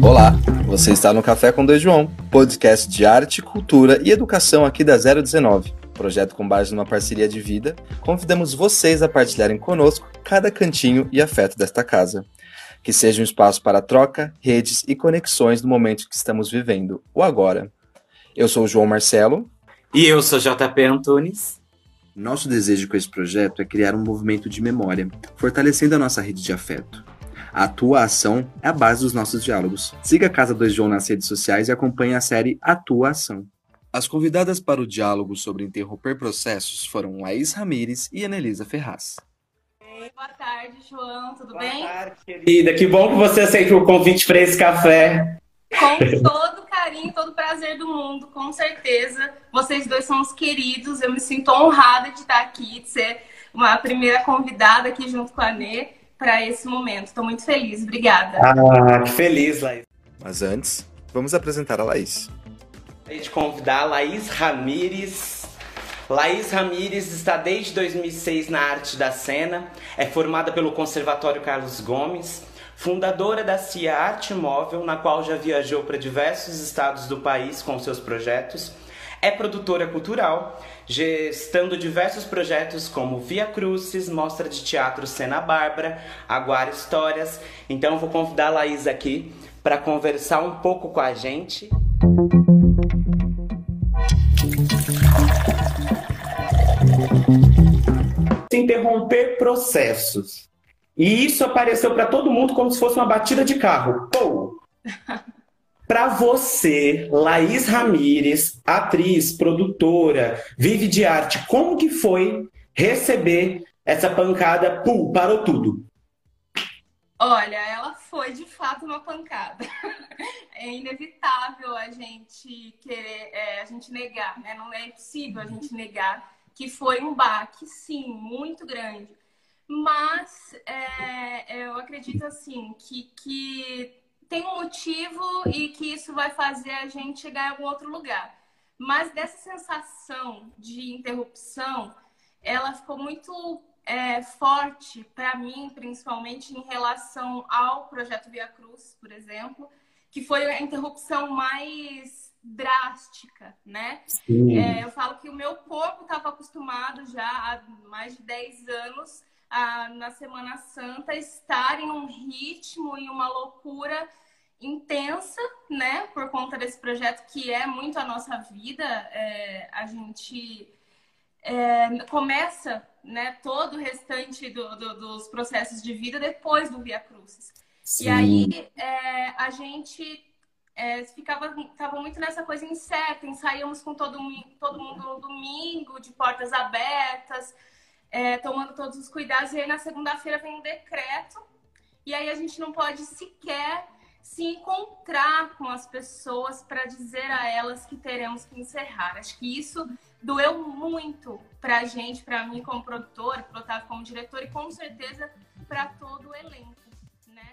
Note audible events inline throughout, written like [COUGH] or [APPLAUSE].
Olá, você está no Café com Dois João, podcast de arte, cultura e educação aqui da 019. Projeto com base numa parceria de vida, convidamos vocês a partilharem conosco cada cantinho e afeto desta casa. Que seja um espaço para troca, redes e conexões do momento que estamos vivendo, o agora. Eu sou o João Marcelo. E eu sou JP Antunes. Nosso desejo com esse projeto é criar um movimento de memória, fortalecendo a nossa rede de afeto. A tua ação é a base dos nossos diálogos. Siga a Casa 2 João nas redes sociais e acompanhe a série A Tua Ação. As convidadas para o diálogo sobre interromper processos foram Laís Ramires e Anelisa Ferraz. Boa tarde, João, tudo Boa bem? Boa tarde, querida. Que bom que você aceitou o convite para esse café. Com todo carinho, todo prazer do mundo, com certeza. Vocês dois são os queridos. Eu me sinto honrada de estar aqui, de ser uma primeira convidada aqui junto com a Nê para esse momento. Estou muito feliz. Obrigada. Ah, que feliz, Laís. Mas antes, vamos apresentar a Laís. A gente convidar a Laís Ramires. Laís Ramires está desde 2006 na arte da cena, é formada pelo Conservatório Carlos Gomes, fundadora da CIA Arte Móvel, na qual já viajou para diversos estados do país com seus projetos. É produtora cultural, gestando diversos projetos como Via Crucis, Mostra de Teatro Cena Bárbara, Aguar Histórias. Então vou convidar a Laís aqui para conversar um pouco com a gente. Interromper processos. E isso apareceu para todo mundo como se fosse uma batida de carro. Pô! [LAUGHS] Para você, Laís Ramires, atriz, produtora, vive de arte, como que foi receber essa pancada? Pum, parou tudo. Olha, ela foi de fato uma pancada. [LAUGHS] É inevitável a gente querer, é, a gente negar, né? Não é possível a gente negar que foi um baque, sim, muito grande. Mas é, eu acredito assim que, que tem um motivo e que isso vai fazer a gente chegar em algum outro lugar. Mas dessa sensação de interrupção, ela ficou muito é, forte para mim, principalmente em relação ao projeto Via Cruz, por exemplo, que foi a interrupção mais drástica, né? É, eu falo que o meu corpo estava acostumado já há mais de 10 anos a, na Semana Santa estar em um ritmo e uma loucura intensa, né? Por conta desse projeto que é muito a nossa vida. É, a gente é, começa né, todo o restante do, do, dos processos de vida depois do Via Crucis. Sim. E aí é, a gente é, ficava tava muito nessa coisa incerta, ensaiamos com todo, todo mundo no domingo, de portas abertas, é, tomando todos os cuidados, e aí na segunda-feira vem um decreto, e aí a gente não pode sequer se encontrar com as pessoas para dizer a elas que teremos que encerrar. Acho que isso doeu muito para a gente, para mim como produtora, para o Otávio como diretor e com certeza para todo o elenco. Né?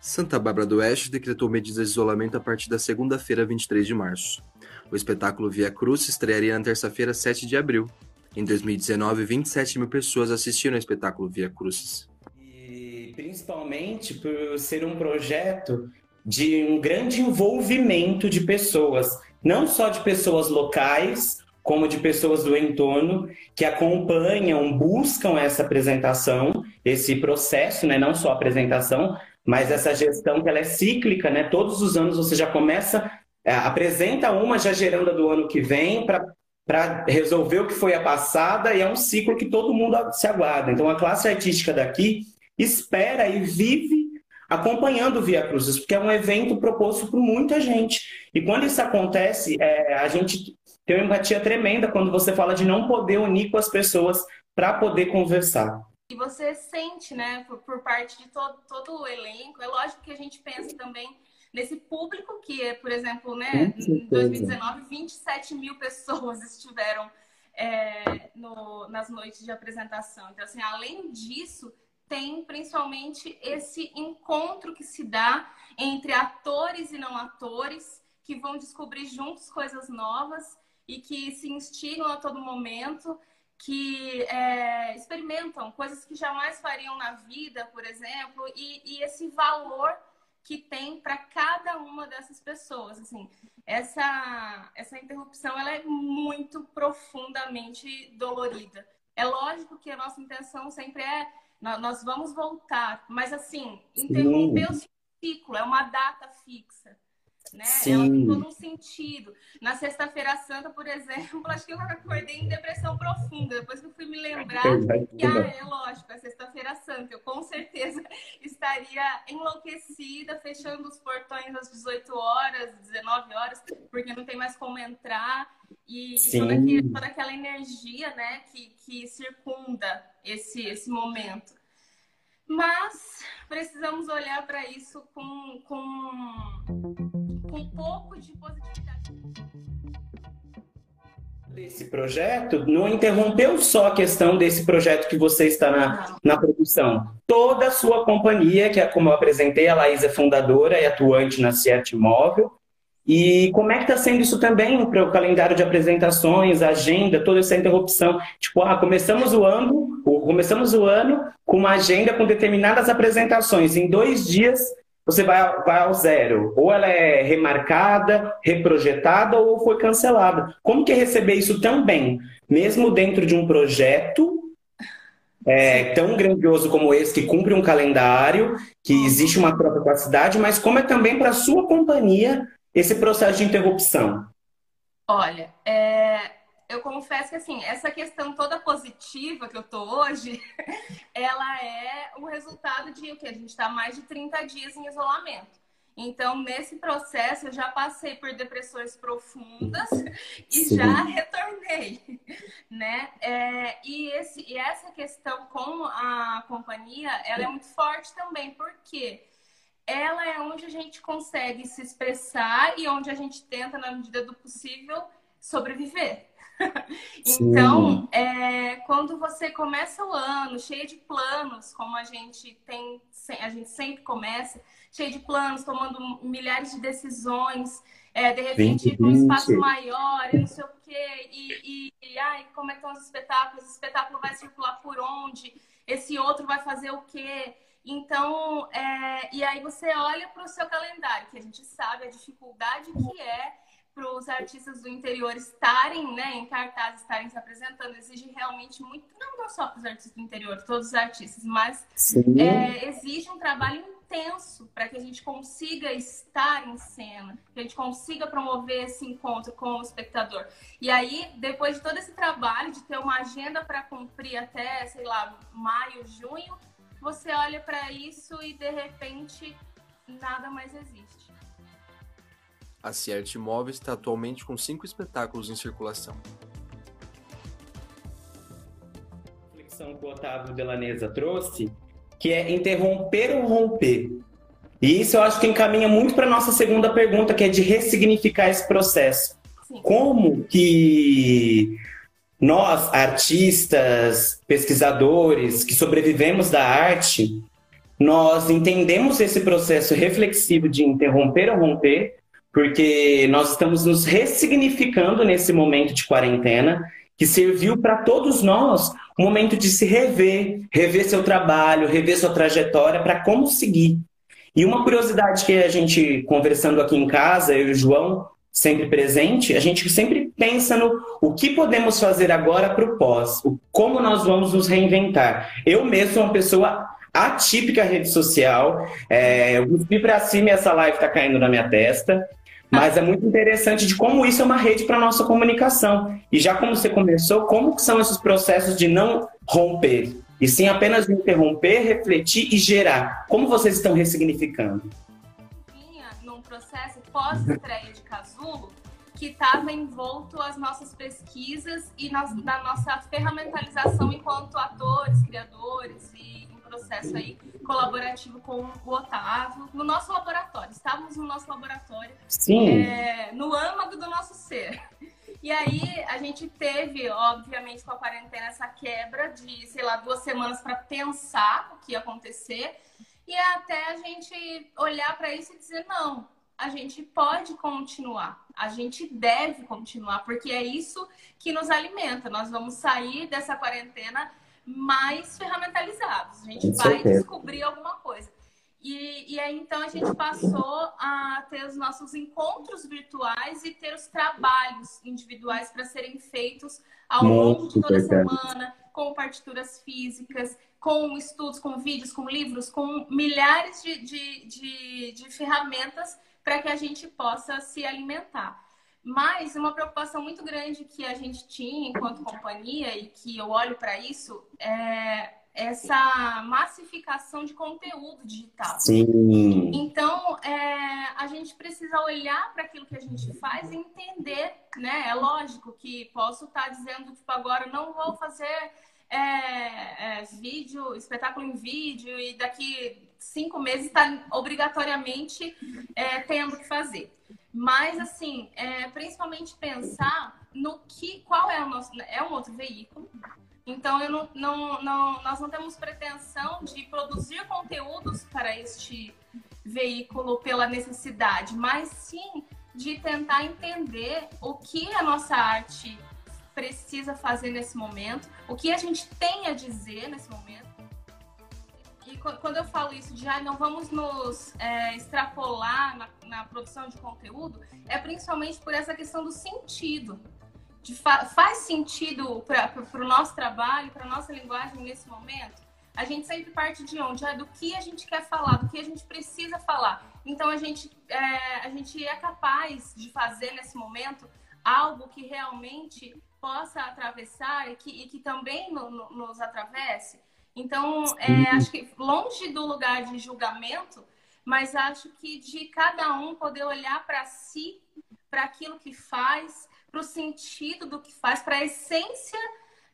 Santa Bárbara do Oeste decretou medidas de isolamento a partir da segunda-feira, 23 de março. O espetáculo Via Cruz estrearia na terça-feira, 7 de abril. Em 2019, 27 mil pessoas assistiram ao espetáculo Via Crucis. E principalmente por ser um projeto de um grande envolvimento de pessoas, não só de pessoas locais, como de pessoas do entorno que acompanham, buscam essa apresentação, esse processo, né? não só a apresentação, mas essa gestão que ela é cíclica, né? Todos os anos você já começa, é, apresenta uma já gerando a do ano que vem para resolver o que foi a passada e é um ciclo que todo mundo se aguarda. Então a classe artística daqui espera e vive acompanhando o Via Cruzes, porque é um evento proposto por muita gente. E quando isso acontece, é, a gente tem uma empatia tremenda quando você fala de não poder unir com as pessoas para poder conversar. E você sente, né, por, por parte de todo, todo o elenco, é lógico que a gente pensa também nesse público que é, por exemplo, né, em 2019, 27 mil pessoas [LAUGHS] estiveram é, no, nas noites de apresentação. Então, assim, além disso, tem principalmente esse encontro que se dá entre atores e não atores, que vão descobrir juntos coisas novas e que se instigam a todo momento. que é, experimentam coisas que jamais fariam na vida, por exemplo, e, e esse valor que tem para cada uma dessas pessoas. Assim, essa, essa interrupção ela é muito profundamente dolorida. É lógico que a nossa intenção sempre é nós vamos voltar, mas assim, interromper o ciclo, é uma data fixa né? Sim. Ela tem todo um sentido. Na Sexta-feira Santa, por exemplo, [LAUGHS] acho que eu acordei em depressão profunda. Depois que eu fui me lembrar que, ah, é lógico, é Sexta-feira Santa. Eu com certeza [LAUGHS] estaria enlouquecida, fechando os portões às 18 horas, 19 horas, porque não tem mais como entrar. E toda, aquele, toda, aquela energia, né, que, que circunda esse, esse momento. Mas precisamos olhar para isso com, com com um pouco de positividade. Desse projeto não interrompeu só a questão desse projeto que você está na, na produção. Toda a sua companhia, que é como eu apresentei, a Laís é fundadora e atuante na Cierte Móvel, e como é que está sendo isso também para o calendário de apresentações, agenda, toda essa interrupção? Tipo, ah, começamos o ano, começamos o ano com uma agenda com determinadas apresentações. Em dois dias você vai, vai ao zero. Ou ela é remarcada, reprojetada ou foi cancelada. Como que é receber isso também? Mesmo dentro de um projeto é, tão grandioso como esse, que cumpre um calendário, que existe uma própria capacidade, mas como é também para a sua companhia esse processo de interrupção? Olha, é, eu confesso que assim, essa questão toda positiva que eu tô hoje, [LAUGHS] ela é o resultado de o que? A gente está mais de 30 dias em isolamento. Então, nesse processo, eu já passei por depressões profundas [LAUGHS] e Sim. já retornei, [LAUGHS] né? É, e, esse, e essa questão com a companhia, ela é muito forte também, porque ela é onde a gente consegue se expressar e onde a gente tenta, na medida do possível, sobreviver. [LAUGHS] então, é, quando você começa o ano cheio de planos, como a gente tem, a gente sempre começa, cheio de planos, tomando milhares de decisões, é, de repente um espaço maior, e não sei o quê, e, e, e ai, como é que estão os espetáculos? Esse espetáculo vai circular por onde? Esse outro vai fazer o quê? Então, é, e aí você olha para o seu calendário, que a gente sabe a dificuldade que é para os artistas do interior estarem né, em cartaz, estarem se apresentando, exige realmente muito, não, só para os artistas do interior, todos os artistas, mas é, exige um trabalho intenso para que a gente consiga estar em cena, que a gente consiga promover esse encontro com o espectador. E aí, depois de todo esse trabalho, de ter uma agenda para cumprir até, sei lá, maio, junho, você olha para isso e de repente nada mais existe. A Cierte Móvel está atualmente com cinco espetáculos em circulação. A reflexão que o Otávio Delanesa trouxe, que é interromper ou romper. E isso eu acho que encaminha muito para a nossa segunda pergunta, que é de ressignificar esse processo. Sim. Como que nós, artistas, pesquisadores, que sobrevivemos da arte, nós entendemos esse processo reflexivo de interromper ou romper porque nós estamos nos ressignificando nesse momento de quarentena, que serviu para todos nós um momento de se rever, rever seu trabalho, rever sua trajetória, para como seguir. E uma curiosidade que a gente, conversando aqui em casa, eu e o João, sempre presente, a gente sempre pensa no o que podemos fazer agora para o pós, o, como nós vamos nos reinventar. Eu mesmo sou uma pessoa atípica rede social, é, eu cuspi para cima e essa live está caindo na minha testa. Mas é muito interessante de como isso é uma rede para nossa comunicação. E já como você começou, como que são esses processos de não romper, e sim apenas interromper, refletir e gerar. Como vocês estão ressignificando? Num processo pós-estreia de Casulo que estava envolto as nossas pesquisas e na, na nossa ferramentalização enquanto atores, criadores processo aí colaborativo com o Otávio, no nosso laboratório. Estávamos no nosso laboratório, é, no âmago do nosso ser. E aí a gente teve, obviamente, com a quarentena, essa quebra de, sei lá, duas semanas para pensar o que ia acontecer e até a gente olhar para isso e dizer, não, a gente pode continuar, a gente deve continuar, porque é isso que nos alimenta. Nós vamos sair dessa quarentena mais ferramentalizados. A gente vai descobrir alguma coisa. E, e, aí, então, a gente passou a ter os nossos encontros virtuais e ter os trabalhos individuais para serem feitos ao longo de toda a semana, com partituras físicas, com estudos, com vídeos, com livros, com milhares de, de, de, de ferramentas para que a gente possa se alimentar. Mas uma preocupação muito grande que a gente tinha enquanto companhia e que eu olho para isso é essa massificação de conteúdo digital. Sim. Então, é, a gente precisa olhar para aquilo que a gente faz e entender, né? É lógico que posso estar tá dizendo, tipo, agora não vou fazer é, é, vídeo, espetáculo em vídeo e daqui cinco meses está obrigatoriamente é, tendo que fazer. Mas, assim, é, principalmente pensar no que, qual é o nosso, é um outro veículo, então, eu não, não, não, nós não temos pretensão de produzir conteúdos para este veículo pela necessidade, mas sim de tentar entender o que a nossa arte precisa fazer nesse momento, o que a gente tem a dizer nesse momento. E quando eu falo isso de ah, não vamos nos é, extrapolar na, na produção de conteúdo, é principalmente por essa questão do sentido fa faz sentido para o nosso trabalho, para a nossa linguagem nesse momento? A gente sempre parte de onde? É do que a gente quer falar, do que a gente precisa falar. Então a gente é, a gente é capaz de fazer nesse momento algo que realmente possa atravessar e que, e que também no, no, nos atravesse. Então, é, acho que longe do lugar de julgamento, mas acho que de cada um poder olhar para si, para aquilo que faz, para o sentido do que faz, para a essência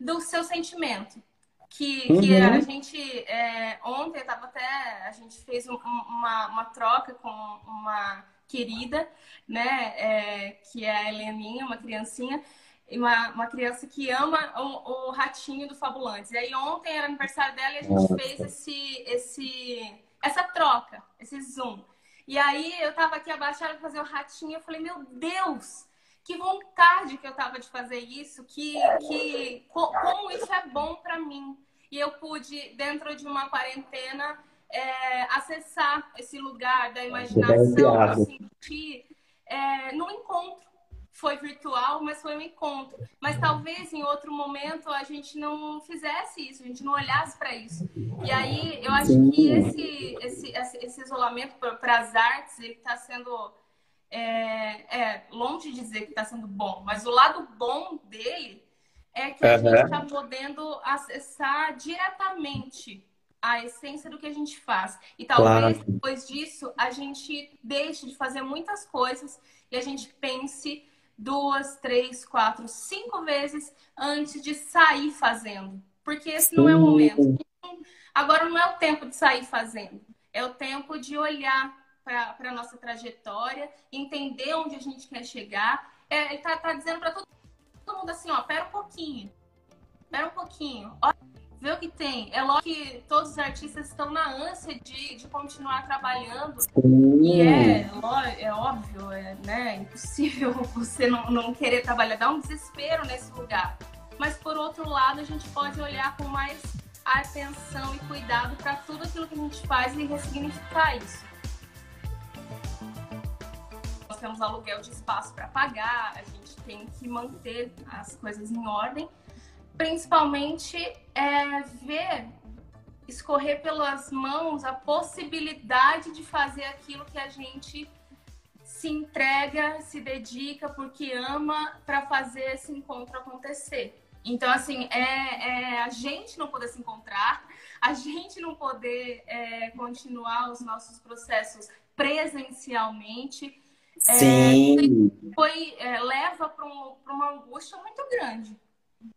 do seu sentimento. Que, uhum. que a gente, é, ontem, estava até, a gente fez um, uma, uma troca com uma querida, né, é, que é a Heleninha, uma criancinha, uma, uma criança que ama o, o, ratinho do Fabulantes. E aí ontem era aniversário dela e a gente fez esse, esse, essa troca, esse zoom. E aí eu tava aqui abaixada para fazer o ratinho eu falei, meu Deus, que vontade que eu tava de fazer isso, que, que como isso é bom para mim. E eu pude, dentro de uma quarentena, é, acessar esse lugar da imaginação, sentir é, no encontro. Foi virtual, mas foi um encontro. Mas talvez em outro momento a gente não fizesse isso, a gente não olhasse para isso. E aí eu acho que esse, esse, esse isolamento para as artes ele está sendo é, é, longe de dizer que está sendo bom, mas o lado bom dele é que a uhum. gente está podendo acessar diretamente a essência do que a gente faz. E talvez claro. depois disso a gente deixe de fazer muitas coisas e a gente pense duas, três, quatro, cinco vezes antes de sair fazendo. Porque esse não é o momento. Agora não é o tempo de sair fazendo. É o tempo de olhar para a nossa trajetória, entender onde a gente quer chegar. É, ele está tá dizendo para todo, todo mundo assim, ó, pera um pouquinho, pera um pouquinho, olha, vê o que tem. É lógico que todos os artistas estão na ânsia de, de continuar trabalhando. E é, é óbvio, é, né, é impossível [LAUGHS] você não, não querer trabalhar, dá um desespero nesse lugar. Mas por outro lado, a gente pode olhar com mais atenção e cuidado para tudo aquilo que a gente faz e ressignificar isso temos aluguel de espaço para pagar, a gente tem que manter as coisas em ordem. Principalmente é, ver escorrer pelas mãos a possibilidade de fazer aquilo que a gente se entrega, se dedica porque ama para fazer esse encontro acontecer. Então, assim, é, é, a gente não poder se encontrar, a gente não poder é, continuar os nossos processos presencialmente, é, Sim. É, foi, leva para um, uma angústia muito grande.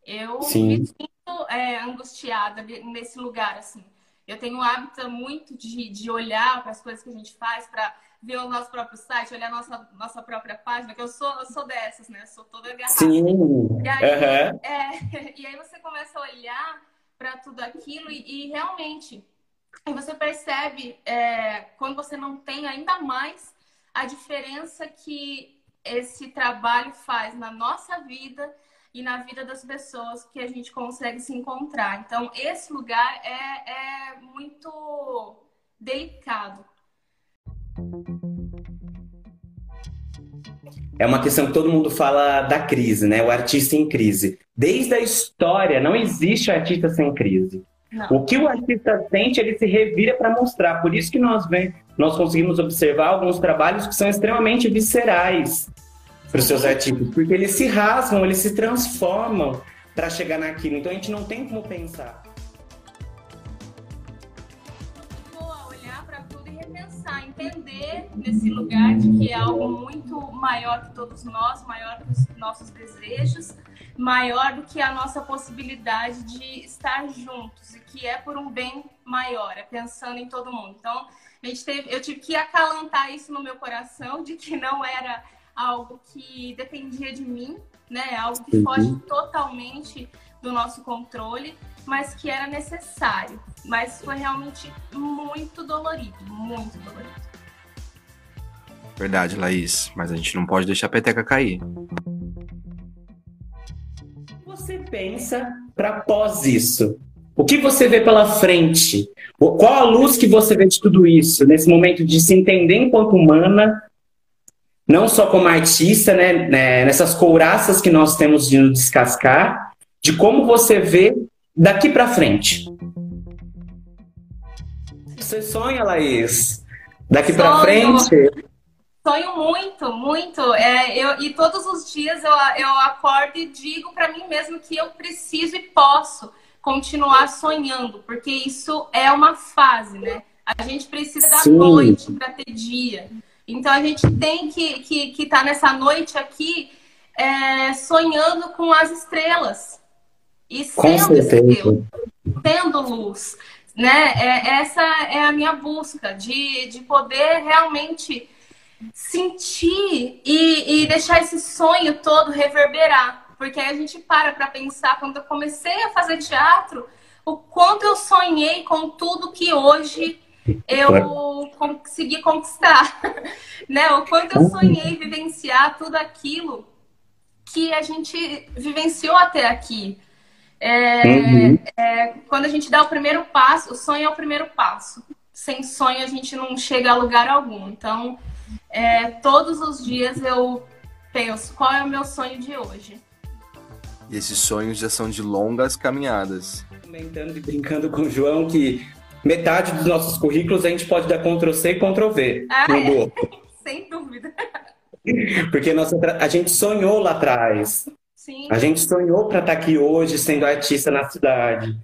Eu Sim. me sinto é, angustiada nesse lugar, assim. Eu tenho o hábito muito de, de olhar para as coisas que a gente faz, para ver o nosso próprio site, olhar a nossa, nossa própria página, que eu sou, eu sou dessas, né? Sou toda agarrada. Sim. E aí, uhum. é, [LAUGHS] e aí você começa a olhar para tudo aquilo e, e realmente e você percebe é, quando você não tem ainda mais a diferença que esse trabalho faz na nossa vida e na vida das pessoas que a gente consegue se encontrar. Então, esse lugar é, é muito delicado. É uma questão que todo mundo fala da crise, né? O artista em crise. Desde a história, não existe artista sem crise. Não. O que o artista sente, ele se revira para mostrar. Por isso que nós, vem, nós conseguimos observar alguns trabalhos que são extremamente viscerais para os seus artistas, porque eles se rasgam, eles se transformam para chegar naquilo. Então a gente não tem como pensar. olhar para tudo e repensar, entender nesse lugar de que é algo muito maior que todos nós, maior que os nossos desejos, maior do que a nossa possibilidade de estar juntos e que é por um bem maior, é pensando em todo mundo. Então, a gente teve, eu tive que acalantar isso no meu coração de que não era algo que dependia de mim, né? Algo que foge totalmente do nosso controle, mas que era necessário. Mas foi realmente muito dolorido, muito dolorido. Verdade, Laís. Mas a gente não pode deixar a peteca cair. Você pensa para pós isso? O que você vê pela frente? Qual a luz que você vê de tudo isso? Nesse momento de se entender enquanto humana não só como artista, né, né, nessas couraças que nós temos de nos descascar, de como você vê daqui para frente. Você sonha, Laís? Daqui para frente? Sonho muito, muito. É, eu, e todos os dias eu, eu acordo e digo para mim mesmo que eu preciso e posso continuar sonhando, porque isso é uma fase, né? A gente precisa da Sim. noite para ter dia. Então a gente tem que estar que, que tá nessa noite aqui é, sonhando com as estrelas e sendo estrela, tendo luz. Né? É, essa é a minha busca de, de poder realmente sentir e, e deixar esse sonho todo reverberar. Porque aí a gente para para pensar, quando eu comecei a fazer teatro, o quanto eu sonhei com tudo que hoje eu consegui conquistar, [LAUGHS] né? O quanto eu sonhei vivenciar tudo aquilo que a gente vivenciou até aqui. É, uhum. é, quando a gente dá o primeiro passo, o sonho é o primeiro passo. Sem sonho a gente não chega a lugar algum. Então, é, todos os dias eu penso qual é o meu sonho de hoje. E esses sonhos já são de longas caminhadas. Comentando e brincando com o João que metade dos nossos currículos a gente pode dar Ctrl C e Ctrl V. Ah, [LAUGHS] é? Sem dúvida. Porque nossa, a gente sonhou lá atrás. Sim. A gente sonhou para estar tá aqui hoje sendo artista na cidade.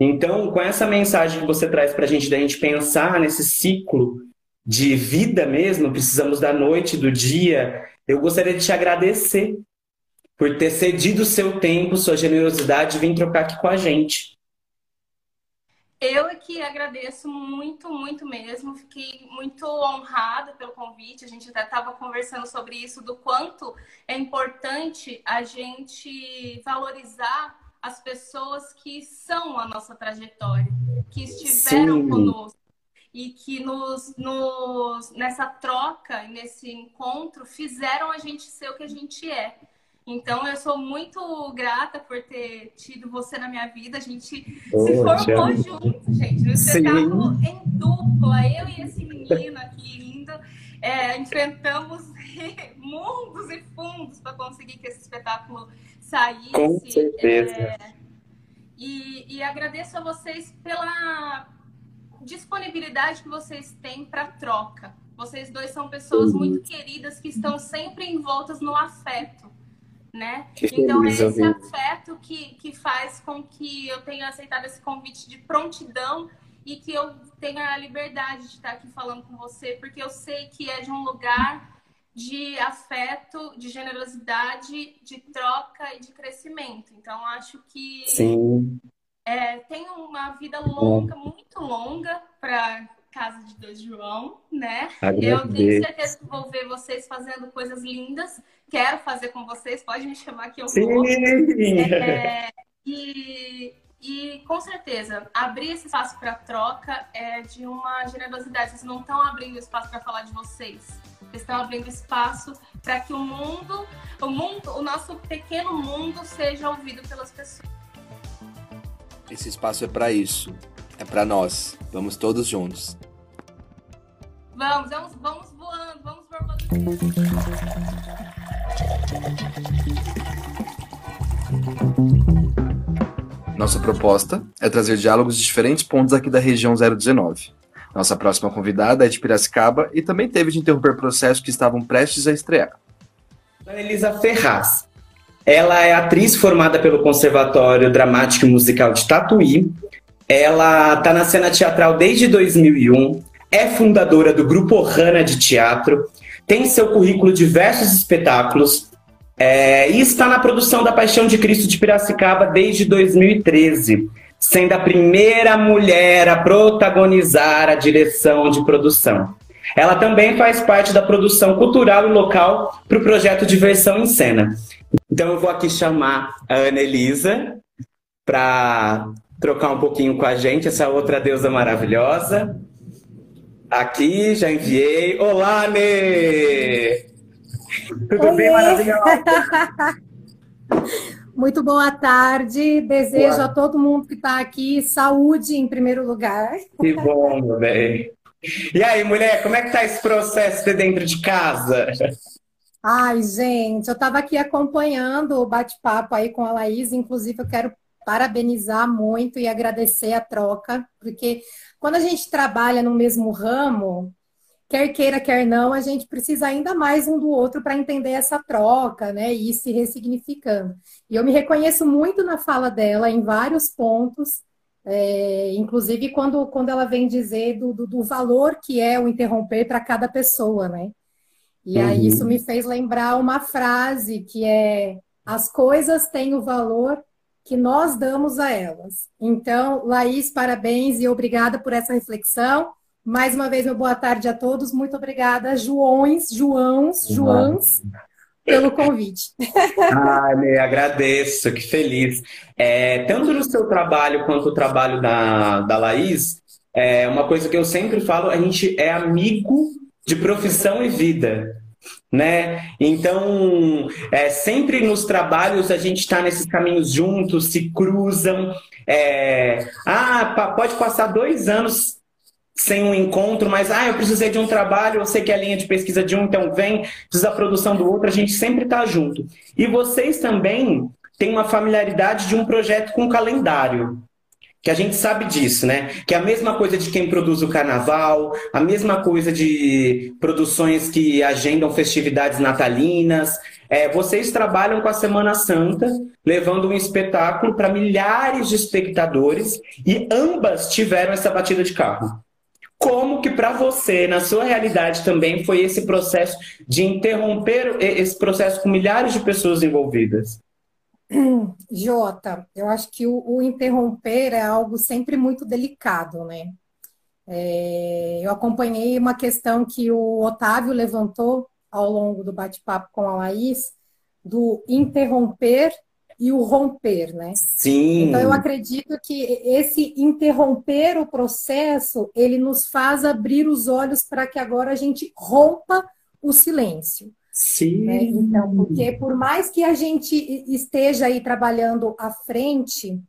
Então, com essa mensagem que você traz para a gente, da gente pensar nesse ciclo de vida mesmo, precisamos da noite, do dia, eu gostaria de te agradecer por ter cedido o seu tempo, sua generosidade e vir trocar aqui com a gente. Eu é que agradeço muito, muito mesmo. Fiquei muito honrada pelo convite. A gente até estava conversando sobre isso, do quanto é importante a gente valorizar as pessoas que são a nossa trajetória, que estiveram Sim. conosco e que nos, nos, nessa troca, nesse encontro, fizeram a gente ser o que a gente é. Então, eu sou muito grata por ter tido você na minha vida. A gente oh, se formou junto, gente, no espetáculo em dupla. Eu e esse menino aqui lindo. É, enfrentamos [LAUGHS] mundos e fundos para conseguir que esse espetáculo saísse. Com certeza. É, e, e agradeço a vocês pela disponibilidade que vocês têm para troca. Vocês dois são pessoas muito queridas que estão sempre envoltas no afeto né? Que então é esse afeto que, que faz com que eu tenha aceitado esse convite de prontidão e que eu tenha a liberdade de estar aqui falando com você, porque eu sei que é de um lugar de afeto, de generosidade, de troca e de crescimento. Então acho que Sim. É, tem uma vida longa, muito longa para Casa de Deus João, né? Agradeço. Eu tenho certeza que vou ver vocês fazendo coisas lindas. Quero fazer com vocês, pode me chamar que eu Sim. vou. [LAUGHS] É, e, e com certeza abrir esse espaço para troca é de uma generosidade. Vocês não estão abrindo espaço para falar de vocês. Vocês estão abrindo espaço para que o mundo, o mundo, o nosso pequeno mundo seja ouvido pelas pessoas. Esse espaço é para isso. É para nós. Vamos todos juntos. Vamos, vamos, vamos voando, vamos voando. Nossa proposta é trazer diálogos de diferentes pontos aqui da região 019. Nossa próxima convidada é de Piracicaba e também teve de interromper processos que estavam prestes a estrear. Elisa Ferraz. Ela é atriz formada pelo Conservatório Dramático e Musical de Tatuí. Ela está na cena teatral desde 2001, é fundadora do Grupo Rana de Teatro, tem em seu currículo diversos espetáculos é, e está na produção da Paixão de Cristo de Piracicaba desde 2013, sendo a primeira mulher a protagonizar a direção de produção. Ela também faz parte da produção cultural e local para o projeto Diversão em Cena. Então eu vou aqui chamar a Ana Elisa para trocar um pouquinho com a gente, essa outra deusa maravilhosa. Aqui, já enviei. Olá, Nê! Tudo Oi. bem, maravilhosa? [LAUGHS] Muito boa tarde. Desejo Boa. a todo mundo que está aqui saúde em primeiro lugar. Que bom, meu bem. E aí, mulher, como é que tá esse processo de dentro de casa? Ai, gente, eu estava aqui acompanhando o bate-papo aí com a Laís. Inclusive, eu quero parabenizar muito e agradecer a troca, porque quando a gente trabalha no mesmo ramo, quer queira, quer não, a gente precisa ainda mais um do outro para entender essa troca, né? E ir se ressignificando. E eu me reconheço muito na fala dela em vários pontos, é, inclusive quando, quando ela vem dizer do, do, do valor que é o interromper para cada pessoa, né? E aí Uhum. isso me fez lembrar uma frase que é: as coisas têm o valor que nós damos a elas. Então, Laís, parabéns e obrigada por essa reflexão. Mais uma vez, meu boa tarde a todos. Muito obrigada, Joões, Joãos, Joãs, pelo convite. [LAUGHS] Ai, Nê, agradeço, que feliz. É, tanto no seu trabalho quanto o trabalho da, da Laís, é uma coisa que eu sempre falo, a gente é amigo de profissão e vida. Né? Então, é, sempre nos trabalhos a gente está nesses caminhos juntos, se cruzam. é, ah, pode passar dois anos sem um encontro, mas ah, eu precisei de um trabalho, eu sei que é a linha de pesquisa de um, então vem, precisa da produção do outro, a gente sempre está junto. E vocês também têm uma familiaridade de um projeto com calendário. Que a gente sabe disso, né? Que é a mesma coisa de quem produz o carnaval, a mesma coisa de produções que agendam festividades natalinas. É, vocês trabalham com a Semana Santa, levando um espetáculo para milhares de espectadores, e ambas tiveram essa batida de carro. Como que para você, na sua realidade também, foi esse processo de interromper esse processo com milhares de pessoas envolvidas? [CLEARS THROAT] Jota, eu acho que o, o interromper é algo sempre muito delicado, né? É, eu acompanhei uma questão que o Otávio levantou ao longo do bate-papo com a Laís, do interromper e o romper, né? Sim. Então, eu acredito que esse interromper o processo, ele nos faz abrir os olhos para que agora a gente rompa o silêncio. Sim. né? Então, porque por mais que a gente esteja aí trabalhando à frente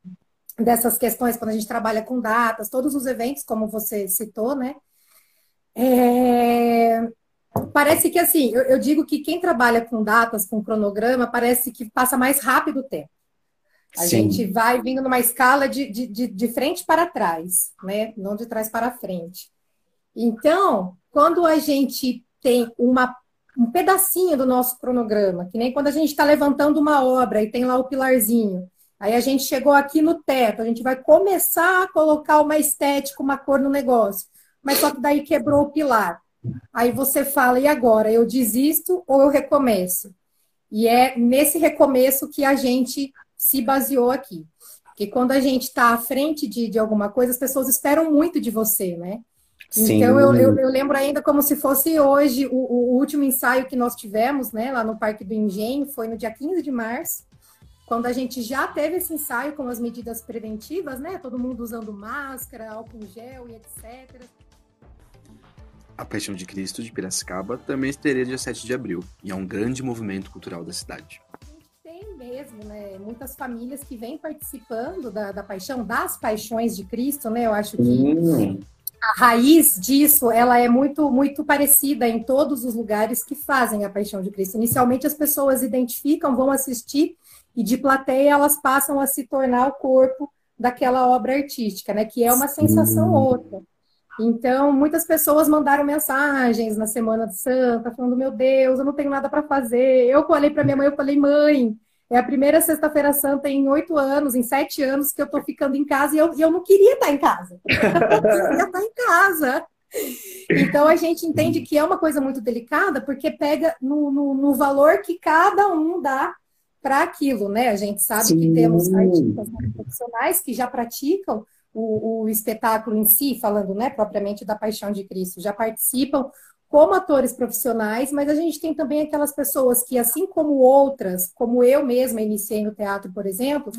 dessas questões, quando a gente trabalha com datas, todos os eventos, como você citou, né? É, Parece que assim, eu, eu digo que quem trabalha com datas, com cronograma, parece que passa mais rápido o tempo. A Sim. gente vai vindo numa escala de, de, de, de frente para trás, né? Não de trás para frente. Então, quando a gente tem uma, um pedacinho do nosso cronograma, que nem quando a gente está levantando uma obra e tem lá o pilarzinho, aí a gente chegou aqui no teto, a gente vai começar a colocar uma estética, uma cor no negócio, mas só que daí quebrou o pilar. Aí você fala, e agora? Eu desisto ou eu recomeço? E é nesse recomeço que a gente se baseou aqui. Porque quando a gente está à frente de, de alguma coisa, as pessoas esperam muito de você, né? Sim. Então eu, eu, eu lembro ainda como se fosse hoje o, o último ensaio que nós tivemos, né, lá no Parque do Engenho, foi no dia 15 de março. quando a gente já teve esse ensaio com as medidas preventivas, né? Todo mundo usando máscara, álcool gel e etc. A Paixão de Cristo de Piracicaba também estreia dia 7 de abril e é um grande movimento cultural da cidade. Tem mesmo, né? Muitas famílias que vêm participando da, da paixão, das paixões de Cristo, né? Eu acho que hum. A raiz disso, ela é muito, muito parecida em todos os lugares que fazem a paixão de Cristo. Inicialmente as pessoas identificam, vão assistir e de plateia elas passam a se tornar o corpo daquela obra artística, né? Que é uma sensação outra. Então, muitas pessoas mandaram mensagens na Semana Santa, falando: Meu Deus, eu não tenho nada para fazer. Eu falei para minha mãe: Eu falei, mãe, é a primeira Sexta-feira Santa em oito anos, em sete anos, que eu estou ficando em casa e eu, eu não queria estar em casa. [LAUGHS] Eu queria estar em casa. Então, a gente entende que é uma coisa muito delicada, porque pega no, no, no valor que cada um dá para aquilo, né? A gente sabe Sim. que temos artistas profissionais que já praticam o, o espetáculo em si, falando né, propriamente da Paixão de Cristo, já participam como atores profissionais, mas a gente tem também aquelas pessoas que, assim como outras, como eu mesma iniciei no teatro, por exemplo,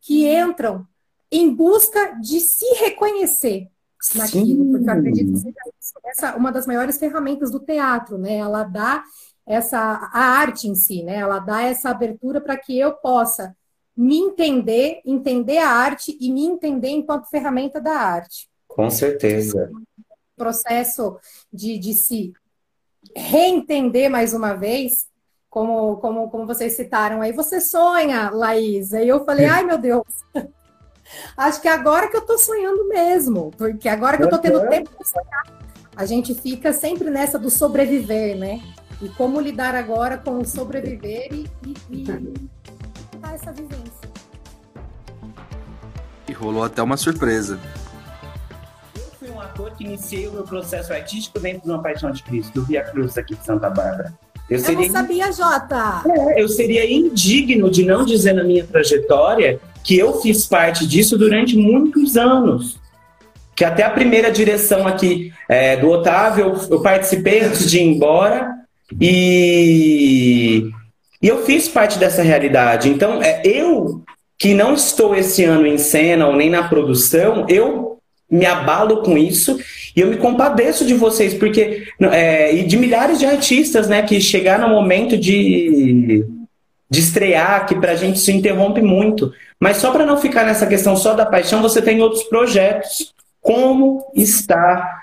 que entram em busca de se reconhecer naquilo, Sim. porque eu acredito que seja essa uma das maiores ferramentas do teatro, né? Ela dá essa a arte em si, né? Ela dá essa abertura para que eu possa me entender, entender a arte e me entender enquanto ferramenta da arte. Com certeza. Processo de, de se reentender mais uma vez, como, como, como vocês citaram aí. Você sonha, Laís. Aí eu falei, ai meu Deus. [LAUGHS] Acho que agora que eu tô sonhando mesmo, porque agora que eu tô tendo tempo de sonhar, a gente fica sempre nessa do sobreviver, né? E como lidar agora com o sobreviver e, e, e essa vivência. E rolou até uma surpresa. Eu ator que iniciei o meu processo artístico dentro de uma Paixão de Cristo, do Via Cruz aqui de Santa Bárbara. Eu, eu seria... não sabia, Jota! É, eu seria indigno de não dizer na minha trajetória que eu fiz parte disso durante muitos anos. Que até a primeira direção aqui é, do Otávio, eu, eu participei antes de ir embora. E e eu fiz parte dessa realidade. Então, é, eu que não estou esse ano em cena ou nem na produção, eu me abalo com isso e eu me compadeço de vocês, porque. É, e de milhares de artistas, né, que chegar no momento de, de estrear, que pra gente se interrompe muito. Mas só para não ficar nessa questão só da paixão, você tem outros projetos. Como está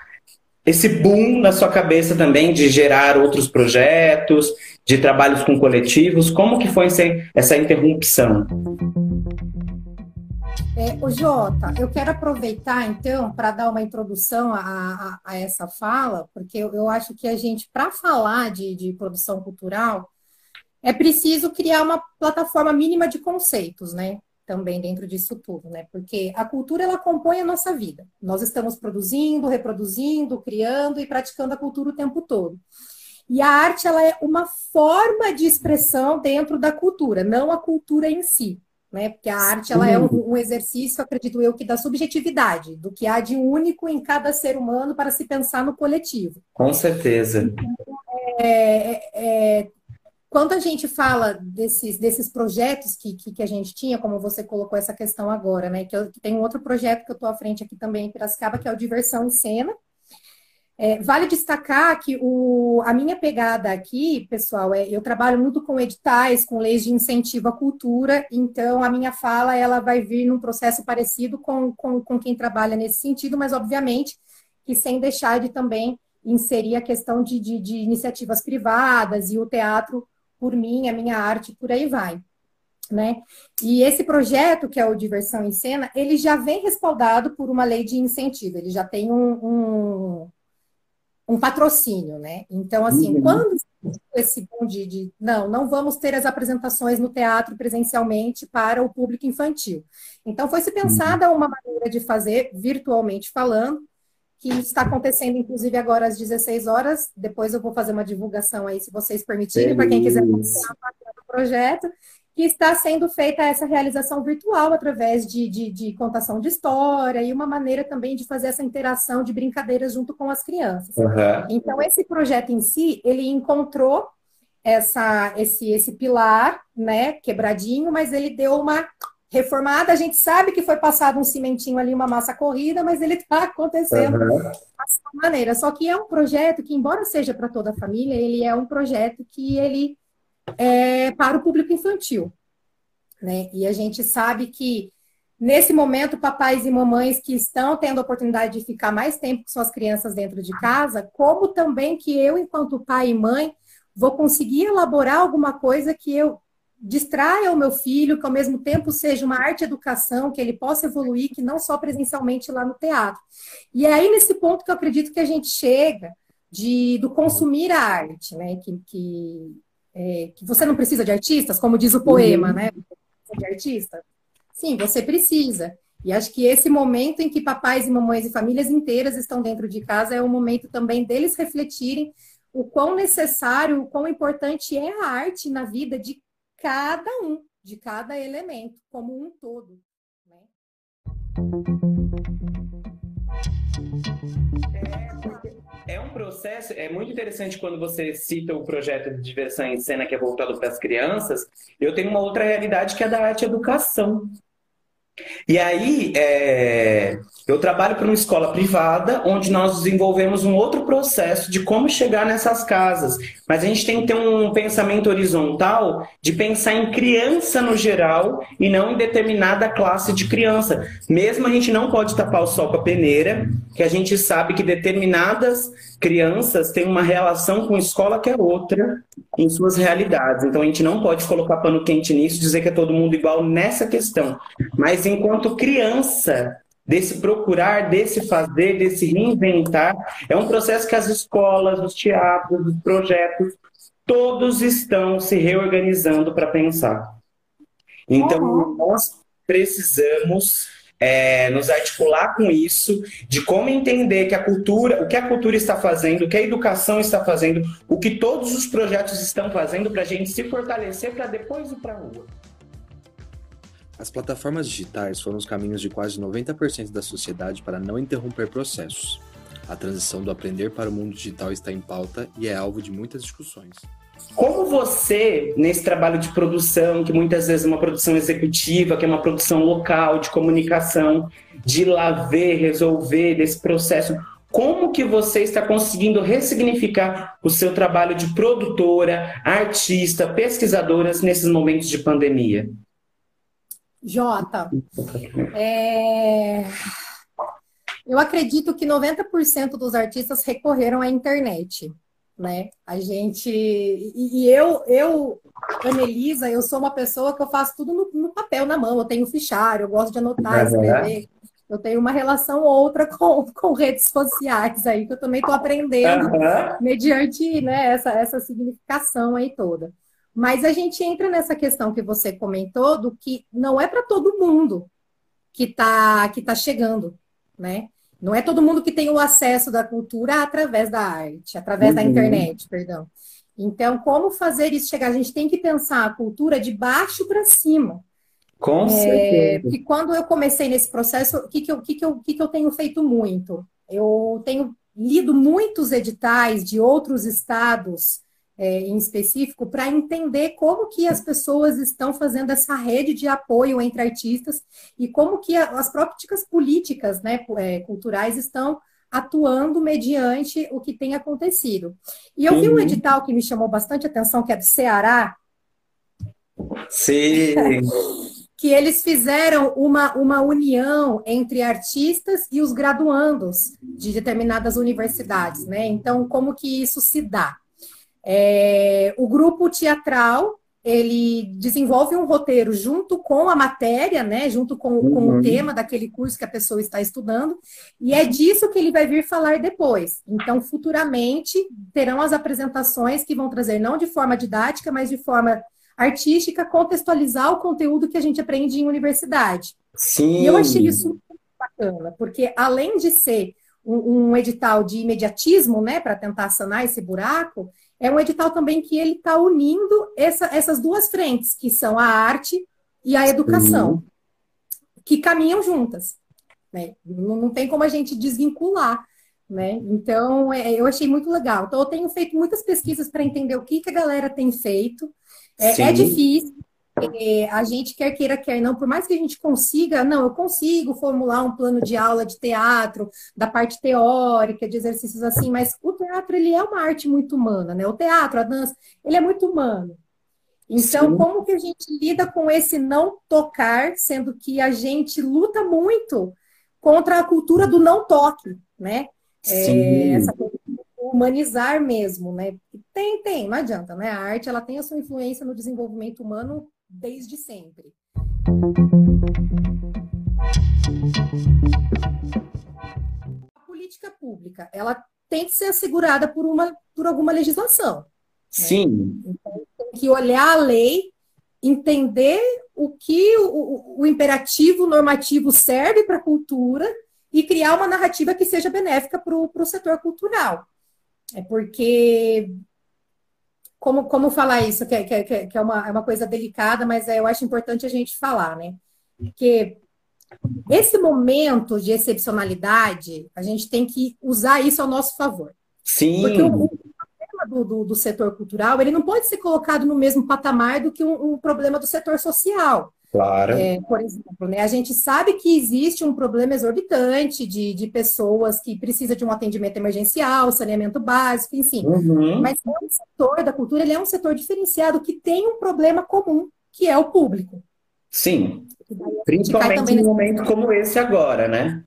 esse boom na sua cabeça também de gerar outros projetos, de trabalhos com coletivos? Como que foi essa interrupção? É, o Jota, eu quero aproveitar então para dar uma introdução a, a, a, essa fala, porque eu, eu acho que a gente, para falar de, de produção cultural, é preciso criar uma plataforma mínima de conceitos, né? Também dentro disso tudo, né? Porque a cultura ela compõe a nossa vida. Nós estamos produzindo, reproduzindo, criando e praticando a cultura o tempo todo. E a arte ela é uma forma de expressão dentro da cultura, não a cultura em si. Né? Porque a arte ela é um, um, exercício, acredito eu, que da subjetividade, do que há de único em cada ser humano para se pensar no coletivo. Com certeza. Então, é, é, é, quando a gente fala desses, desses projetos que, que, que, a gente tinha, como você colocou essa questão agora, né? Que, eu, que tem um outro projeto que eu estou à frente aqui também em Piracicaba, que é o Diversão em Cena, é, vale destacar que o, a minha pegada aqui, pessoal, é eu trabalho muito com editais, com leis de incentivo à cultura, então a minha fala ela vai vir num processo parecido com, com, com quem trabalha nesse sentido, mas obviamente que sem deixar de também inserir a questão de, de, de iniciativas privadas e o teatro por mim, a minha arte, por aí vai. Né? E esse projeto, que é o Diversão em Cena, ele já vem respaldado por uma lei de incentivo, ele já tem um, um um patrocínio, né? Então, assim, uhum. quando esse bom de, de, não, não vamos ter as apresentações no teatro presencialmente para o público infantil. Então, foi se pensada uhum. uma maneira de fazer virtualmente falando, que está acontecendo, inclusive, agora às 16 horas. Depois eu vou fazer uma divulgação aí, se vocês permitirem, para quem quiser participar do projeto que está sendo feita essa realização virtual através de, de, de, contação de história e uma maneira também de fazer essa interação de brincadeiras junto com as crianças. Uhum. Então, esse projeto em si, ele encontrou essa, esse, esse pilar, né, quebradinho, mas ele deu uma reformada. A gente sabe que foi passado um cimentinho ali, uma massa corrida, mas ele está acontecendo uhum. dessa maneira. Só que é um projeto que, embora seja para toda a família, ele é um projeto que ele é para o público infantil, né? E a gente sabe que Nesse momento, papais e mamães que estão tendo a oportunidade de ficar mais tempo com suas crianças dentro de casa, como também que eu, enquanto pai e mãe, vou conseguir elaborar alguma coisa que eu distraia o meu filho, que ao mesmo tempo seja uma arte educação, que ele possa evoluir, que não só presencialmente lá no teatro. E é aí nesse ponto que eu acredito que a gente chega de, do consumir a arte, né? Que, que, é, que você não precisa de artistas, como diz o poema, uhum. né? De artista. Sim, você precisa. E acho que esse momento em que papais e mamães e famílias inteiras estão dentro de casa é o momento também deles refletirem o quão necessário, o quão importante é a arte na vida de cada um, de cada elemento, como um todo. Né? É, é um processo, é muito interessante quando você cita o projeto de diversão em cena que é voltado para as crianças. Eu tenho uma outra realidade que é da arte educação. E aí, é, eu trabalho para uma escola privada, onde nós desenvolvemos um outro processo de como chegar nessas casas. Mas a gente tem que ter um pensamento horizontal de pensar em criança no geral e não em determinada classe de criança. Mesmo a gente não pode tapar o sol com a peneira, que a gente sabe que determinadas crianças têm uma relação com a escola que é outra em suas realidades. Então a gente não pode colocar pano quente nisso, dizer que é todo mundo igual nessa questão. Mas enquanto criança, desse procurar, desse fazer, desse reinventar, é um processo que as escolas, os teatros, os projetos, todos estão se reorganizando para pensar. Então, uhum. nós precisamos é, nos articular com isso, de como entender que a cultura, o que a cultura está fazendo, o que a educação está fazendo, o que todos os projetos estão fazendo para a gente se fortalecer para depois ir para a rua. As plataformas digitais foram os caminhos de quase 90% da sociedade para não interromper processos. A transição do aprender para o mundo digital está em pauta e é alvo de muitas discussões. Como você, nesse trabalho de produção, que muitas vezes é uma produção executiva, que é uma produção local, de comunicação, de lá ver, resolver desse processo, como que você está conseguindo ressignificar o seu trabalho de produtora, artista, pesquisadoras nesses momentos de pandemia? Jota, é... eu acredito que 90% dos artistas recorreram à internet né? A gente e, e, eu, eu, Anelisa, eu sou uma pessoa que eu faço tudo no, no papel, na mão. Eu tenho fichário, eu gosto de anotar, uhum. escrever. Eu tenho uma relação outra com, com redes sociais aí que eu também estou aprendendo uhum. mediante né, essa, essa significação aí toda. Mas a gente entra nessa questão que você comentou do que não é para todo mundo que está que tá chegando, né? Não é todo mundo que tem o acesso da cultura através da arte, através uhum. da internet, perdão. Então, como fazer isso chegar? A gente tem que pensar a cultura de baixo para cima. Com é, certeza. E quando eu comecei nesse processo, o que, que, eu, que, que, eu, que, que eu tenho feito muito? Eu tenho lido muitos editais de outros estados é, em específico para entender como que as pessoas estão fazendo essa rede de apoio entre artistas e como que as próprias políticas né, é, culturais estão atuando mediante o que tem acontecido. E eu vi um edital que me chamou bastante atenção, que é do Ceará. Sim. [LAUGHS] que eles fizeram uma, uma união entre artistas e os graduandos de determinadas universidades, né? Então, como que isso se dá? É, o grupo teatral ele desenvolve um roteiro junto com a matéria, né, junto com, uhum. com, o uhum. tema daquele curso que a pessoa está estudando, e é disso que ele vai vir falar depois. Então, futuramente, terão as apresentações que vão trazer, não de forma didática, mas de forma artística, contextualizar o conteúdo que a gente aprende em universidade. Sim. E eu achei isso muito bacana, porque além de ser um, um edital de imediatismo, né, para tentar sanar esse buraco, é um edital também que ele está unindo essa, essas duas frentes, que são a arte e a educação, uhum. que caminham juntas. Né? Não, não, tem como a gente desvincular. Né? Então, é, eu achei muito legal. Então, eu tenho feito muitas pesquisas para entender o que, que a galera tem feito. É, é difícil, é, a gente quer queira, quer não, por mais que a gente consiga, não, eu consigo formular um plano de aula de teatro, da parte teórica, de exercícios assim, mas o teatro, ele é uma arte muito humana, né? O teatro, a dança, ele é muito humano. Então, Sim. como que a gente lida com esse não tocar, sendo que a gente luta muito contra a cultura do não toque, né? É, essa coisa humanizar mesmo, né? Tem, tem, não adianta, né? A arte ela tem a sua influência no desenvolvimento humano desde sempre. A política pública, ela tem que ser assegurada por uma por alguma legislação. Né? Sim. Né? Então, tem que olhar a lei, entender o que o, o imperativo normativo serve para a cultura e criar uma narrativa que seja benéfica para o setor cultural. É porque como, como falar isso, que, que, que é, uma, é uma coisa delicada, mas é, eu acho importante a gente falar, né? Porque esse momento de excepcionalidade, a gente tem que usar isso ao nosso favor. Sim. Porque o, o problema do, do, do, setor cultural, ele não pode ser colocado no mesmo patamar do que um, um problema do setor social. Claro. É, por exemplo, né, a gente sabe que existe um problema exorbitante de, de pessoas que precisam de um atendimento emergencial, saneamento básico, enfim. Uhum. Mas o setor da cultura ele é um setor diferenciado que tem um problema comum, que é o público. Sim. Principalmente em um momento como esse agora, né?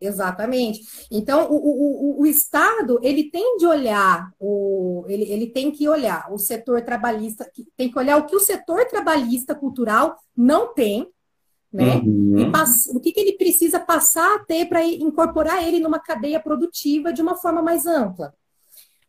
Exatamente. Então, o, o, o, Estado, ele tem de olhar, o, ele, ele tem que olhar o setor trabalhista, tem que olhar o que o setor trabalhista cultural não tem, né? Uhum. E pass, o que, que ele precisa passar a ter para incorporar ele numa cadeia produtiva de uma forma mais ampla.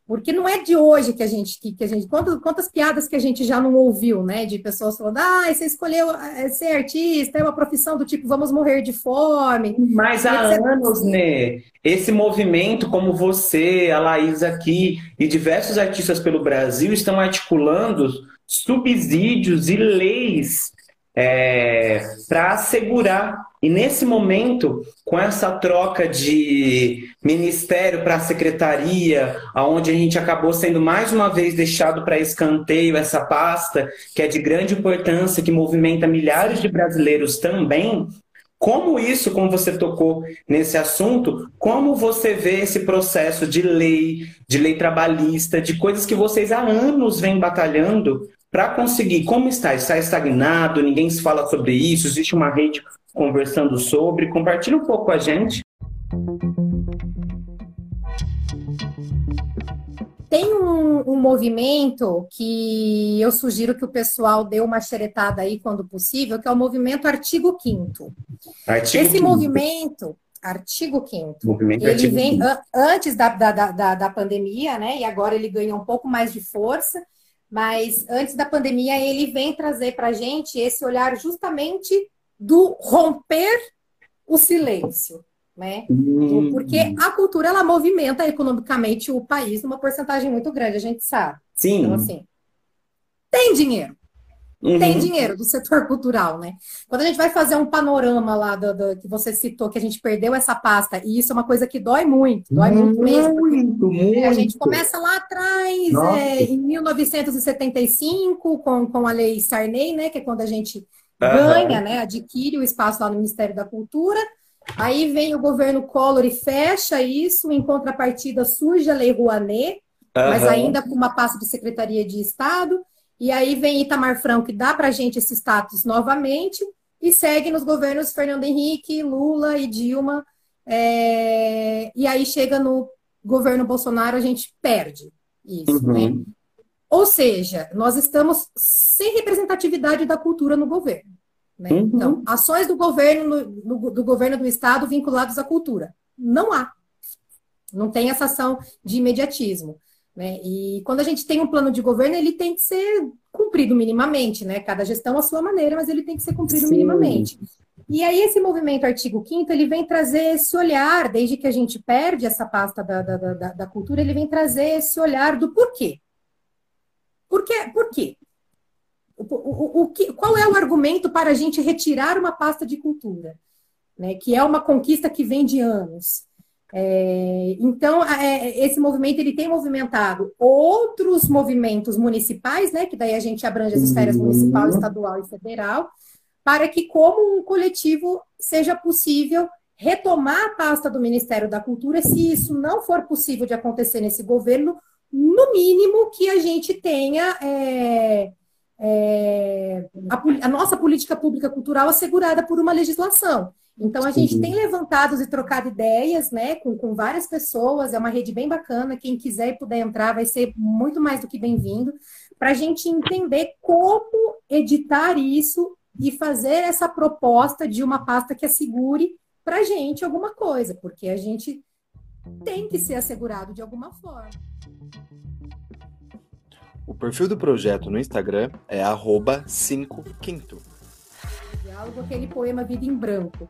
Porque não é de hoje que a gente, que, que a gente quantas, quantas piadas que a gente já não ouviu, né? De pessoas falando, ah, você escolheu eh, ser artista, é uma profissão do tipo, vamos morrer de fome. Mas há anos, né? Esse movimento, como você, a Laís aqui, e diversos artistas pelo Brasil estão articulando subsídios e leis é, para assegurar. E nesse momento, com essa troca de ministério para secretaria, aonde a gente acabou sendo mais uma vez deixado para escanteio essa pasta, que é de grande importância, que movimenta milhares de brasileiros também. Como isso, como você tocou nesse assunto, como você vê esse processo de lei, de lei trabalhista, de coisas que vocês há anos vêm batalhando para conseguir, como está? Está estagnado, ninguém se fala sobre isso, existe uma rede conversando sobre. Compartilha um pouco com a gente. Tem um, um, movimento que eu sugiro que o pessoal dê uma xeretada aí quando possível, que é o movimento Artigo 5 Artigo Esse 5 movimento, Artigo 5 movimento ele artigo vem antes da, da, da, da pandemia, né? E agora ele ganha um pouco mais de força mas antes da pandemia ele vem trazer para a gente esse olhar justamente do romper o silêncio, né? Hum. Porque a cultura ela movimenta economicamente o país numa porcentagem muito grande, a gente sabe. Sim. Então assim, tem dinheiro. Uhum. Tem dinheiro do setor [LAUGHS] cultural, né? Quando a gente vai fazer um panorama lá do, do, que você citou, que a gente perdeu essa pasta, e isso é uma coisa que dói muito, dói muito, muito mesmo. Muito, muito. A gente começa lá atrás, é, em 1975, com, com a lei Sarney, né? Que é quando a gente uhum. ganha, né? Adquire o espaço lá no Ministério da Cultura. Aí vem o governo Collor e fecha isso, em contrapartida surge a lei Rouanet, uhum. mas ainda com uma pasta de Secretaria de Estado. E aí vem Itamar Franco, que dá para a gente esse status novamente, e segue nos governos Fernando Henrique, Lula e Dilma. É... E aí chega no governo Bolsonaro, a gente perde isso, uhum. né? Ou seja, nós estamos sem representatividade da cultura no governo. Né? Uhum. Então, ações do governo, no, no, do governo do Estado vinculadas à cultura. Não há. Não tem essa ação de imediatismo. Né? E quando a gente tem um plano de governo, ele tem que ser cumprido minimamente, né? Cada gestão à sua maneira, mas ele tem que ser cumprido Sim. minimamente. E aí esse movimento artigo 5 ele vem trazer esse olhar, desde que a gente perde essa pasta da, da, da, da cultura, ele vem trazer esse olhar do porquê. Por quê? Por quê? O, o, que, qual é o argumento para a gente retirar uma pasta de cultura? Né, que é uma conquista que vem de anos. É, então, é, esse movimento ele tem movimentado outros movimentos municipais, né, que daí a gente abrange as esferas municipal, estadual e federal, para que, como um coletivo, seja possível retomar a pasta do Ministério da Cultura, se isso não for possível de acontecer nesse governo, no mínimo que a gente tenha é, é, a, a, nossa política pública cultural assegurada por uma legislação. Então, a gente tem levantado e trocado ideias né, com, com várias pessoas, é uma rede bem bacana. Quem quiser e puder entrar vai ser muito mais do que bem-vindo, para a gente entender como editar isso e fazer essa proposta de uma pasta que assegure para a gente alguma coisa, porque a gente tem que ser assegurado de alguma forma. O perfil do projeto no Instagram é 5quinto. Diálogo, aquele poema Vida em Branco,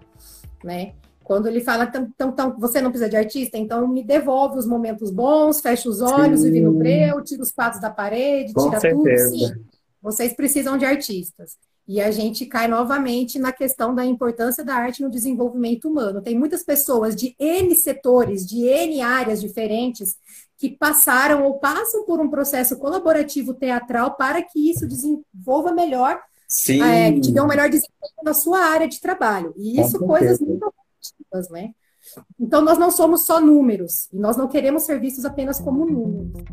né? Quando ele fala, então, então, você não precisa de artista, então me devolve os momentos bons, fecha os olhos, vive no breu, tira os quadros da parede, Com tira certeza. tudo. Sim, vocês precisam de artistas. E a gente cai novamente na questão da importância da arte no desenvolvimento humano. Tem muitas pessoas de N setores, de N áreas diferentes, que passaram ou passam por um processo colaborativo teatral para que isso desenvolva melhor, Sim. é, que te dê um melhor desempenho na sua área de trabalho. E isso Com coisas certeza. muito objetivas, né? Então, nós não somos só números, e nós não queremos ser vistos apenas como números.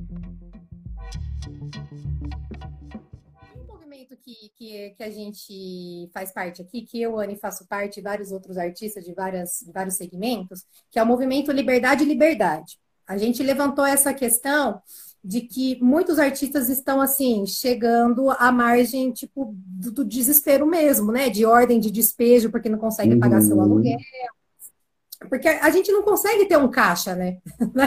Que, que, a gente faz parte aqui, que eu, Anne, faço parte, e vários outros artistas de, várias, de vários segmentos, que é o movimento Liberdade e Liberdade. A gente levantou essa questão de que muitos artistas estão assim chegando à margem tipo do, do desespero mesmo, né? De ordem de despejo porque não consegue pagar seu Uhum. aluguel, porque a gente não consegue ter um caixa, né?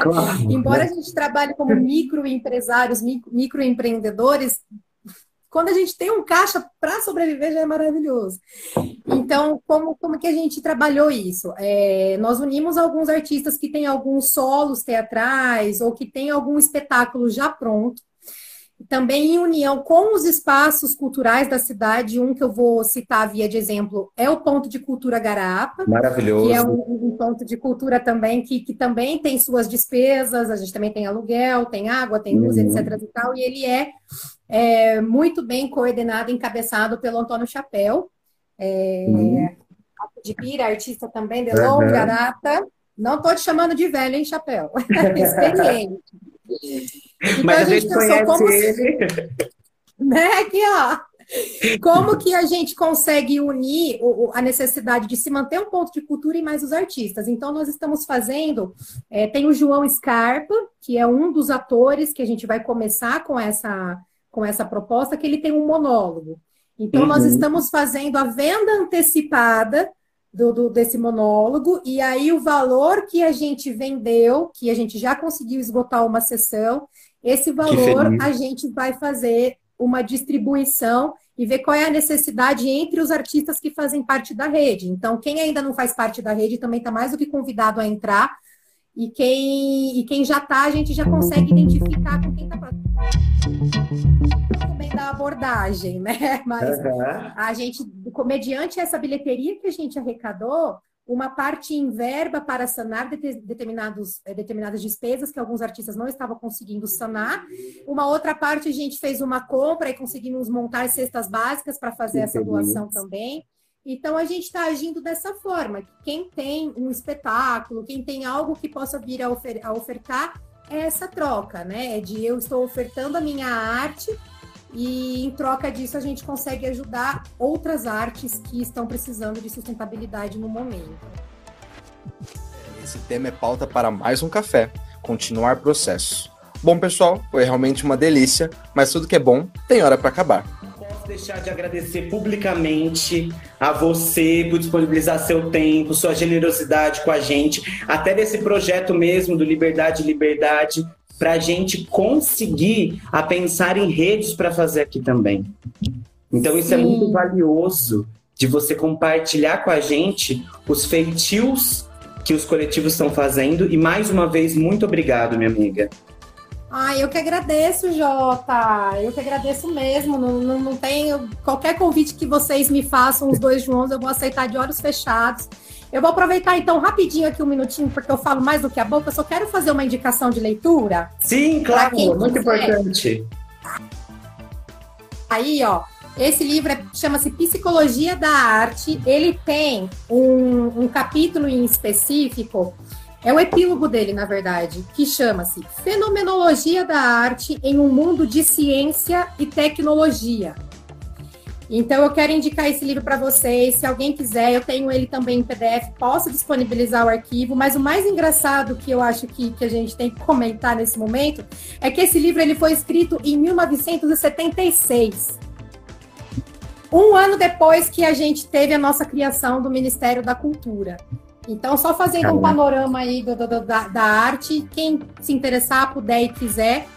Claro. [LAUGHS] Embora a gente trabalhe como microempresários, micro- microempreendedores, quando a gente tem um caixa para sobreviver já é maravilhoso. Então, como, como que a gente trabalhou isso? É, nós unimos alguns artistas que têm alguns solos teatrais ou que têm algum espetáculo já pronto. Também em união com os espaços culturais da cidade, um que eu vou citar via de exemplo é o Ponto de Cultura Garapa, Maravilhoso. que é um, um ponto de cultura também que, que também tem suas despesas, a gente também tem aluguel, tem água, tem luz, Uhum. etc. e tal, e ele é, é, muito bem coordenado, encabeçado pelo Antônio Chapéu, é, Uhum. de Pira, artista também de Uhum. longa data. Não estou te chamando de velho, hein, Chapéu? [LAUGHS] Experiente. Então, Mas a a gente gente pensou conhece como ele. [LAUGHS] né? Aqui, ó. Como que a gente consegue unir a necessidade de se manter um ponto de cultura e mais os artistas? Então, nós estamos fazendo. é, tem o João Scarpa, que é um dos atores que a gente vai começar com essa, com essa proposta, que ele tem um monólogo. Então, nós Uhum. estamos fazendo a venda antecipada do, do- desse monólogo, e aí o valor que a gente vendeu, que a gente já conseguiu esgotar uma sessão, esse valor a gente vai fazer uma distribuição e ver qual é a necessidade entre os artistas que fazem parte da rede. Então, quem ainda não faz parte da rede também está mais do que convidado a entrar. E quem, e quem já está, a gente já consegue identificar com quem está da abordagem, né? [LAUGHS] Mas Aham. a gente, mediante essa bilheteria que a gente arrecadou, uma parte em verba para sanar dete- determinados, eh, determinadas despesas que alguns artistas não estavam conseguindo sanar. Uma outra parte a gente fez uma compra e conseguimos montar cestas básicas para fazer essa Entendi. doação também. Então a gente está agindo dessa forma. Quem tem um espetáculo, quem tem algo que possa vir a, ofer- a ofertar, é essa troca, né? É de eu estou ofertando a minha arte e em troca disso a gente consegue ajudar outras artes que estão precisando de sustentabilidade no momento. Esse tema é pauta para mais um café. Continuar processo. Bom, pessoal, foi realmente uma delícia, mas tudo que é bom tem hora para acabar. posso deixar de agradecer publicamente a você por disponibilizar seu tempo, sua generosidade com a gente, até desse projeto mesmo do Liberdade Liberdade, para a gente conseguir a pensar em redes para fazer aqui também. Então isso é Sim. muito valioso de você compartilhar com a gente os feitios que os coletivos estão fazendo e mais uma vez muito obrigado, minha amiga. Ah, eu que agradeço, Jota. Eu que agradeço mesmo. Não, não, não tenho qualquer convite que vocês me façam, os dois Joões, eu vou aceitar de olhos fechados. Eu vou aproveitar então rapidinho aqui um minutinho, porque eu falo mais do que a boca, eu só quero fazer uma indicação de leitura. Sim, claro, muito importante. Aí, ó, esse livro é, chama-se Psicologia da Arte. Ele tem um, um capítulo em específico, é o epílogo dele, na verdade, que chama-se Fenomenologia da Arte em um Mundo de Ciência e Tecnologia. Então, eu quero indicar esse livro para vocês. Se alguém quiser, eu tenho ele também em PDF, posso disponibilizar o arquivo. Mas o mais engraçado que eu acho que, que a gente tem que comentar nesse momento é que esse livro ele foi escrito em 1976. Um ano depois que a gente teve a nossa criação do Ministério da Cultura. Então, só fazendo um panorama aí do, do, do, da, da arte, quem se interessar, puder e quiser,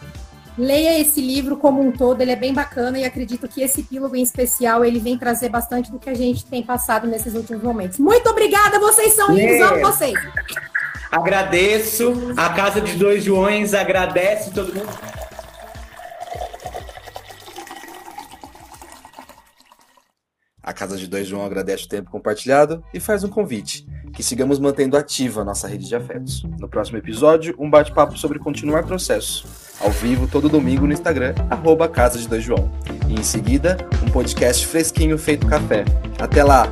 Leia esse livro como um todo, ele é bem bacana e acredito que esse epílogo em especial ele vem trazer bastante do que a gente tem passado nesses últimos momentos. Muito obrigada, vocês são lindos, amo vocês. Agradeço, a Casa de Dois Joões agradece todo mundo. A Casa de Dois João agradece o tempo compartilhado e faz um convite, que sigamos mantendo ativa a nossa rede de afetos. No próximo episódio, um bate-papo sobre continuar processo ao vivo todo domingo no Instagram, arroba Casa de Dois João. E em seguida, um podcast fresquinho feito café. Até lá!